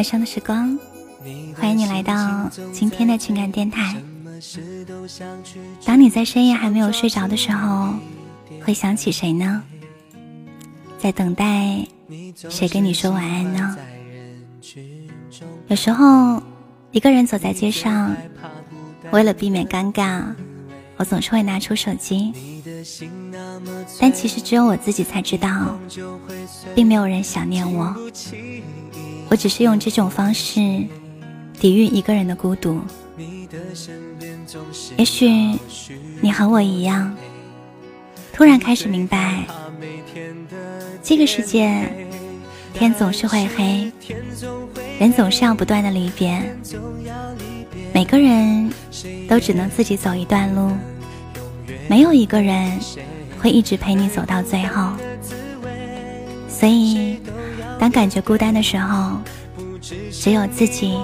晚上的时光，欢迎你来到今天的情感电台。当你在深夜还没有睡着的时候，会想起谁呢？在等待谁跟你说晚安呢？有时候，一个人走在街上，为了避免尴尬，我总是会拿出手机。但其实只有我自己才知道，并没有人想念我。我只是用这种方式抵御一个人的孤独。也许你和我一样，突然开始明白，这个世界天总是会黑，人总是要不断的离别，每个人都只能自己走一段路。没有一个人会一直陪你走到最后，所以当感觉孤单的时候，只有自己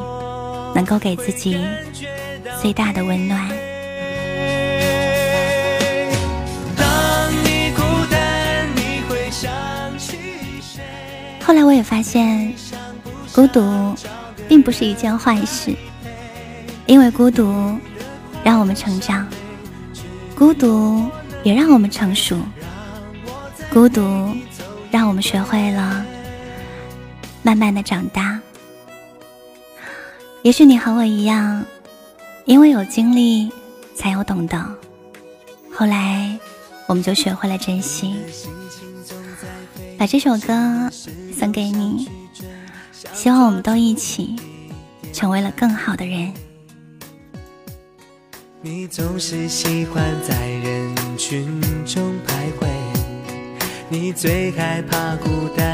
能够给自己最大的温暖。后来我也发现，孤独并不是一件坏事，因为孤独让我们成长。孤独也让我们成熟，孤独让我们学会了慢慢的长大。也许你和我一样，因为有经历，才有懂得。后来，我们就学会了珍惜。把这首歌送给你，希望我们都一起成为了更好的人。你总是喜欢在人群中徘徊，你最害怕孤单。